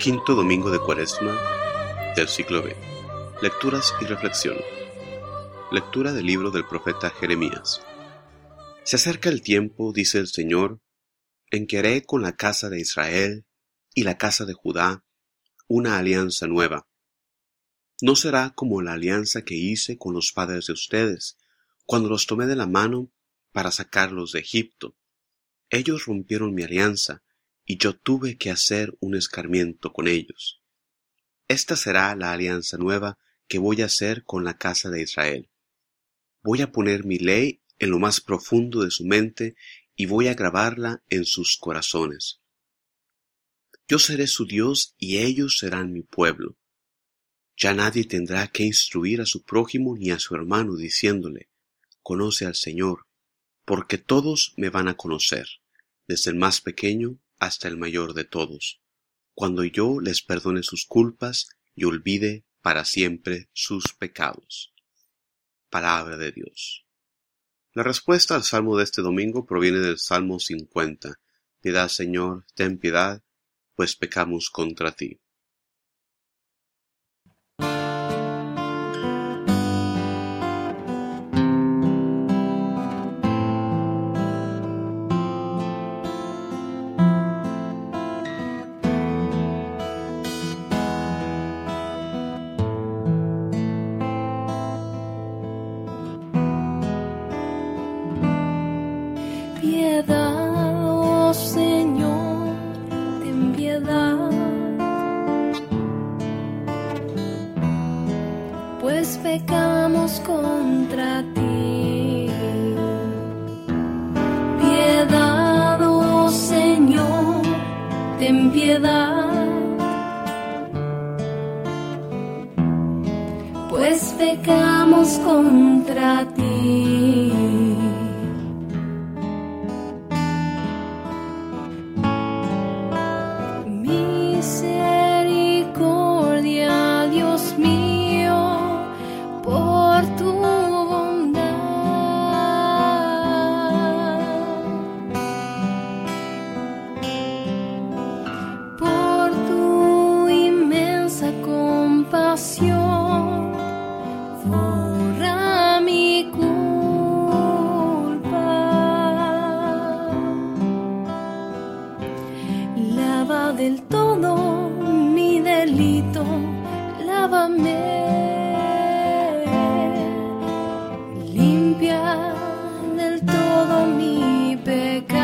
Quinto domingo de Cuaresma del ciclo B. Lecturas y reflexión. Lectura del libro del profeta Jeremías. Se acerca el tiempo, dice el Señor, en que haré con la casa de Israel y la casa de Judá una alianza nueva. No será como la alianza que hice con los padres de ustedes, cuando los tomé de la mano para sacarlos de Egipto. Ellos rompieron mi alianza, y yo tuve que hacer un escarmiento con ellos. Esta será la alianza nueva que voy a hacer con la casa de Israel. Voy a poner mi ley en lo más profundo de su mente y voy a grabarla en sus corazones. Yo seré su Dios y ellos serán mi pueblo. Ya nadie tendrá que instruir a su prójimo ni a su hermano diciéndole, conoce al Señor, porque todos me van a conocer, desde el más pequeño hasta el mayor de todos, cuando yo les perdone sus culpas y olvide para siempre sus pecados. Palabra de Dios. La respuesta al salmo de este domingo proviene del Salmo 50. Piedad, Señor, ten piedad, pues pecamos contra ti. Contra ti. Mi delito, lávame, limpia del todo mi pecado.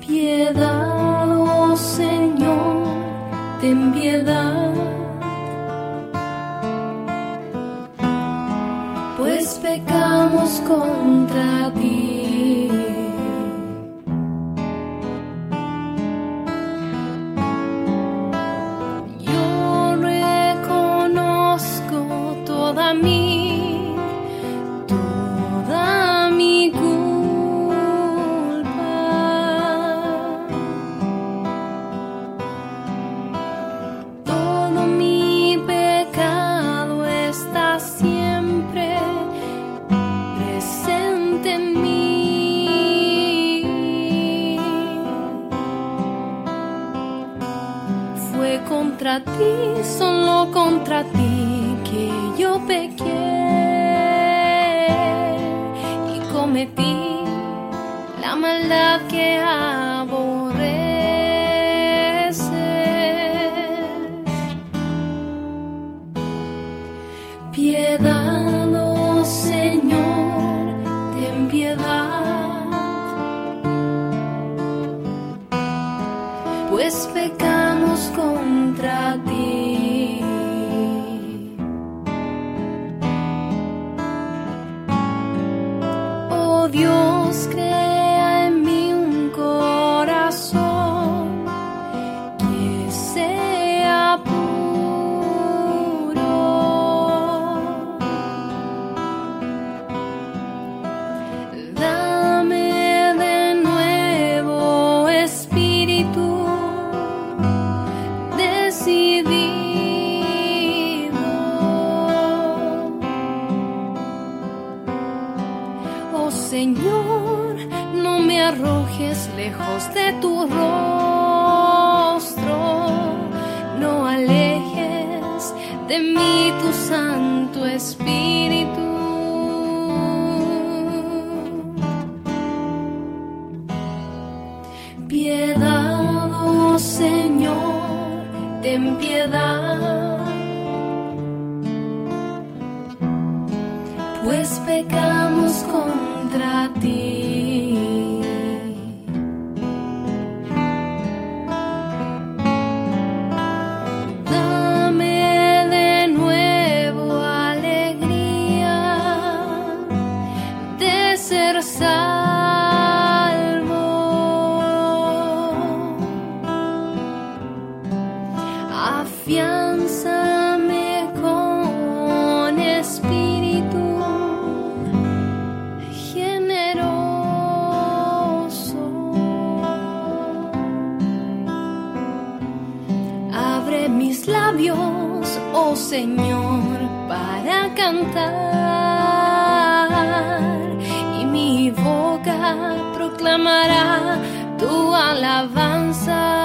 Piedad, oh Señor, ten piedad. pues pecamos contra contra ti, solo contra ti que yo pequé y cometí la maldad que aborreces. Piedad, oh Señor, ten piedad, pues pecamos contra ti. Espíritu. Piedad, oh Señor, ten piedad. Pues pecamos contra ti. Afianzame con espíritu generoso. Abre mis labios, oh Señor, para cantar y mi boca proclamará tu alabanza.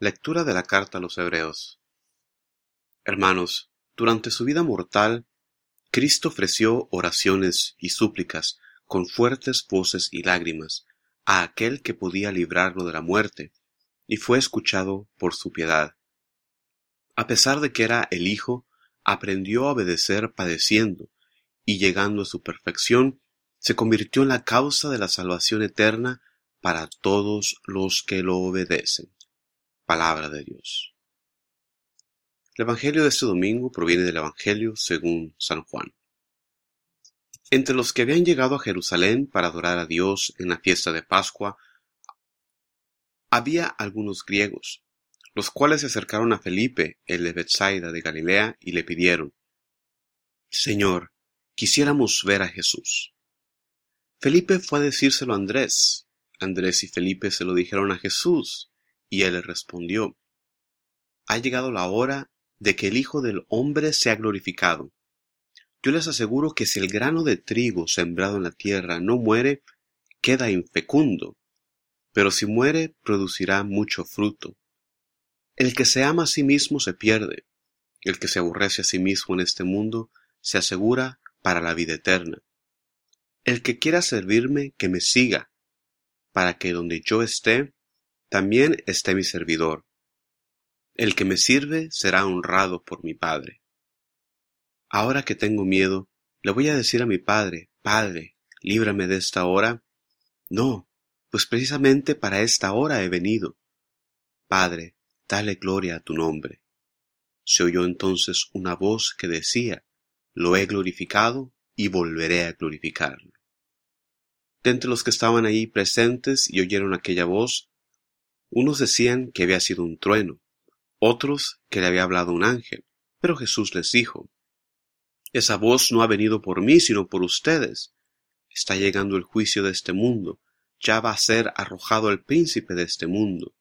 Lectura de la carta a los Hebreos. Hermanos, durante su vida mortal, Cristo ofreció oraciones y súplicas con fuertes voces y lágrimas a aquel que podía librarlo de la muerte, y fue escuchado por su piedad. A pesar de que era el Hijo, aprendió a obedecer padeciendo, y llegando a su perfección, se convirtió en la causa de la salvación eterna para todos los que lo obedecen. Palabra de Dios. El Evangelio de este domingo proviene del Evangelio según San Juan. Entre los que habían llegado a Jerusalén para adorar a Dios en la fiesta de Pascua, había algunos griegos, los cuales se acercaron a Felipe, el de Bethsaida de Galilea, y le pidieron, Señor, quisiéramos ver a Jesús. Felipe fue a decírselo a Andrés. Andrés y Felipe se lo dijeron a Jesús, y él respondió, Ha llegado la hora de que el Hijo del Hombre sea glorificado. Yo les aseguro que si el grano de trigo sembrado en la tierra no muere, queda infecundo, pero si muere, producirá mucho fruto. El que se ama a sí mismo se pierde, el que se aborrece a sí mismo en este mundo se asegura para la vida eterna. El que quiera servirme, que me siga, para que donde yo esté, también esté mi servidor. El que me sirve será honrado por mi Padre. Ahora que tengo miedo, le voy a decir a mi Padre, Padre, líbrame de esta hora. No, pues precisamente para esta hora he venido. Padre, dale gloria a tu nombre. Se oyó entonces una voz que decía, Lo he glorificado y volveré a glorificarlo. De entre los que estaban ahí presentes y oyeron aquella voz, unos decían que había sido un trueno, otros que le había hablado un ángel, pero Jesús les dijo, Esa voz no ha venido por mí, sino por ustedes. Está llegando el juicio de este mundo, ya va a ser arrojado el príncipe de este mundo.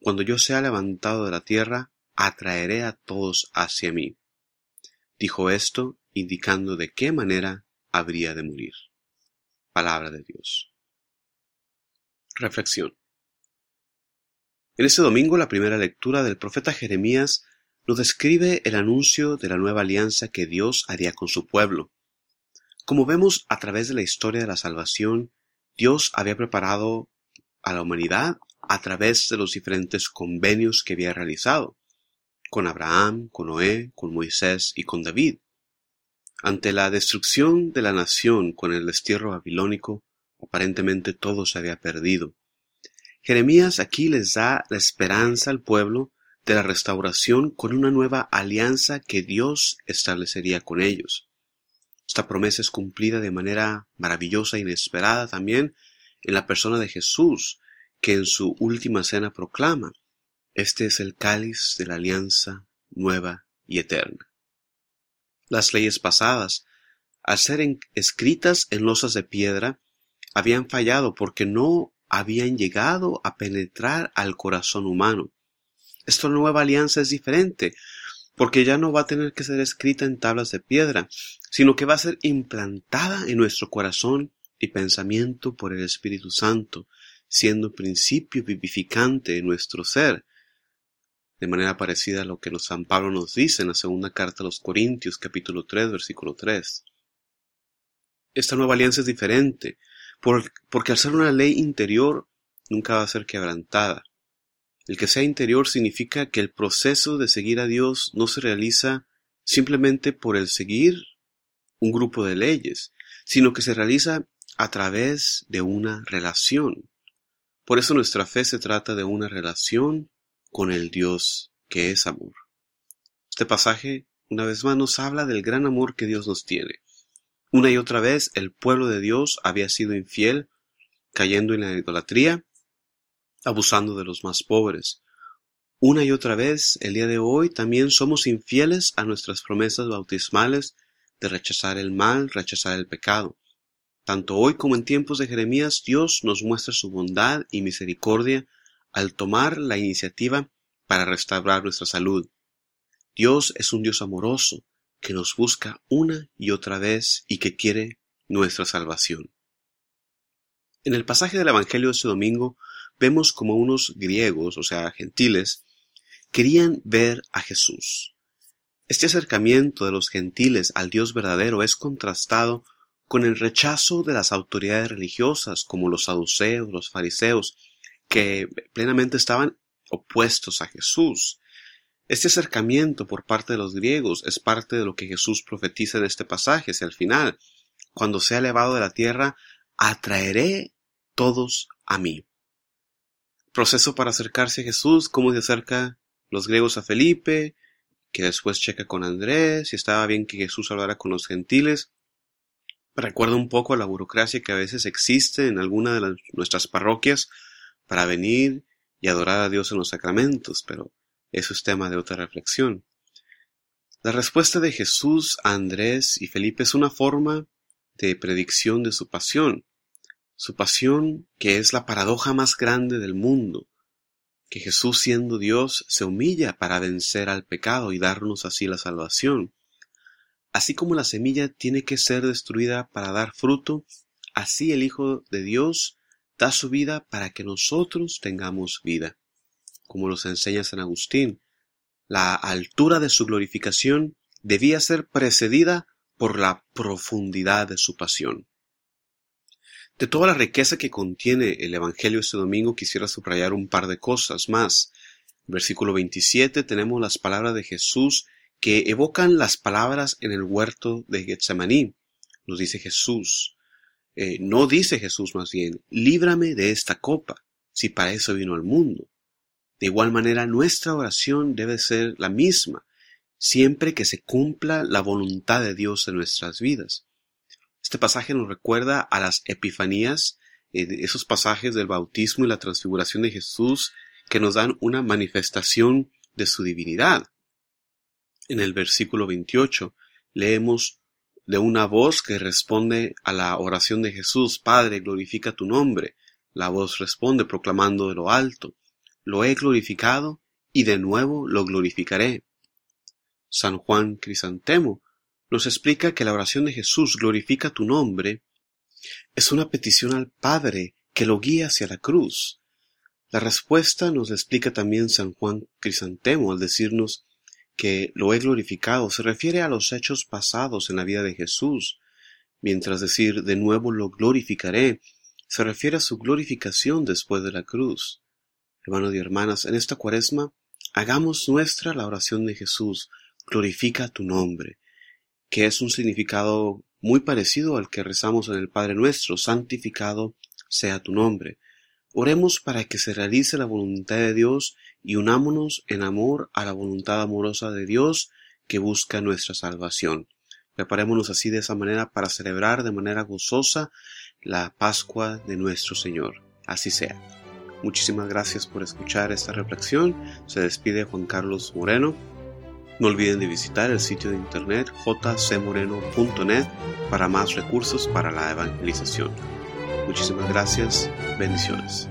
Cuando yo sea levantado de la tierra, atraeré a todos hacia mí. Dijo esto, indicando de qué manera habría de morir. Palabra de Dios. Reflexión. En este domingo la primera lectura del profeta Jeremías nos describe el anuncio de la nueva alianza que Dios haría con su pueblo. Como vemos a través de la historia de la salvación, Dios había preparado a la humanidad a través de los diferentes convenios que había realizado, con Abraham, con Noé, con Moisés y con David. Ante la destrucción de la nación con el destierro babilónico, aparentemente todo se había perdido. Jeremías aquí les da la esperanza al pueblo de la restauración con una nueva alianza que Dios establecería con ellos. Esta promesa es cumplida de manera maravillosa e inesperada también en la persona de Jesús, que en su última cena proclama, Este es el cáliz de la alianza nueva y eterna. Las leyes pasadas, al ser escritas en losas de piedra, habían fallado porque no habían llegado a penetrar al corazón humano. Esta nueva alianza es diferente, porque ya no va a tener que ser escrita en tablas de piedra, sino que va a ser implantada en nuestro corazón y pensamiento por el Espíritu Santo, siendo principio vivificante en nuestro ser, de manera parecida a lo que San Pablo nos dice en la segunda carta a los Corintios capítulo 3 versículo 3. Esta nueva alianza es diferente, porque al ser una ley interior nunca va a ser quebrantada. El que sea interior significa que el proceso de seguir a Dios no se realiza simplemente por el seguir un grupo de leyes, sino que se realiza a través de una relación. Por eso nuestra fe se trata de una relación con el Dios que es amor. Este pasaje, una vez más, nos habla del gran amor que Dios nos tiene. Una y otra vez el pueblo de Dios había sido infiel, cayendo en la idolatría, abusando de los más pobres. Una y otra vez, el día de hoy, también somos infieles a nuestras promesas bautismales de rechazar el mal, rechazar el pecado. Tanto hoy como en tiempos de Jeremías, Dios nos muestra su bondad y misericordia al tomar la iniciativa para restaurar nuestra salud. Dios es un Dios amoroso que nos busca una y otra vez y que quiere nuestra salvación. En el pasaje del Evangelio de este domingo vemos como unos griegos, o sea, gentiles, querían ver a Jesús. Este acercamiento de los gentiles al Dios verdadero es contrastado con el rechazo de las autoridades religiosas como los saduceos, los fariseos, que plenamente estaban opuestos a Jesús. Este acercamiento por parte de los griegos es parte de lo que Jesús profetiza en este pasaje hacia el final. Cuando sea elevado de la tierra, atraeré todos a mí. Proceso para acercarse a Jesús, cómo se acerca los griegos a Felipe, que después checa con Andrés, si estaba bien que Jesús hablara con los gentiles. Recuerda un poco la burocracia que a veces existe en alguna de nuestras parroquias para venir y adorar a Dios en los sacramentos, pero eso es tema de otra reflexión. La respuesta de Jesús a Andrés y Felipe es una forma de predicción de su pasión, su pasión que es la paradoja más grande del mundo, que Jesús siendo Dios se humilla para vencer al pecado y darnos así la salvación. Así como la semilla tiene que ser destruida para dar fruto, así el Hijo de Dios da su vida para que nosotros tengamos vida. Como nos enseña San Agustín, la altura de su glorificación debía ser precedida por la profundidad de su pasión. De toda la riqueza que contiene el Evangelio este domingo quisiera subrayar un par de cosas más. Versículo 27 tenemos las palabras de Jesús que evocan las palabras en el huerto de Getsemaní. Nos dice Jesús, eh, no dice Jesús más bien, líbrame de esta copa, si para eso vino al mundo. De igual manera, nuestra oración debe ser la misma, siempre que se cumpla la voluntad de Dios en nuestras vidas. Este pasaje nos recuerda a las epifanías, eh, esos pasajes del bautismo y la transfiguración de Jesús que nos dan una manifestación de su divinidad. En el versículo 28 leemos de una voz que responde a la oración de Jesús, Padre, glorifica tu nombre. La voz responde proclamando de lo alto, lo he glorificado y de nuevo lo glorificaré. San Juan Crisantemo nos explica que la oración de Jesús glorifica tu nombre es una petición al Padre que lo guía hacia la cruz. La respuesta nos explica también San Juan Crisantemo al decirnos que lo he glorificado se refiere a los hechos pasados en la vida de Jesús, mientras decir de nuevo lo glorificaré se refiere a su glorificación después de la cruz. Hermanos y hermanas, en esta cuaresma hagamos nuestra la oración de Jesús, glorifica tu nombre, que es un significado muy parecido al que rezamos en el Padre nuestro, santificado sea tu nombre. Oremos para que se realice la voluntad de Dios y unámonos en amor a la voluntad amorosa de Dios que busca nuestra salvación. Preparémonos así de esa manera para celebrar de manera gozosa la Pascua de nuestro Señor. Así sea. Muchísimas gracias por escuchar esta reflexión. Se despide Juan Carlos Moreno. No olviden de visitar el sitio de internet jcmoreno.net para más recursos para la evangelización. Muchísimas gracias. Bendiciones.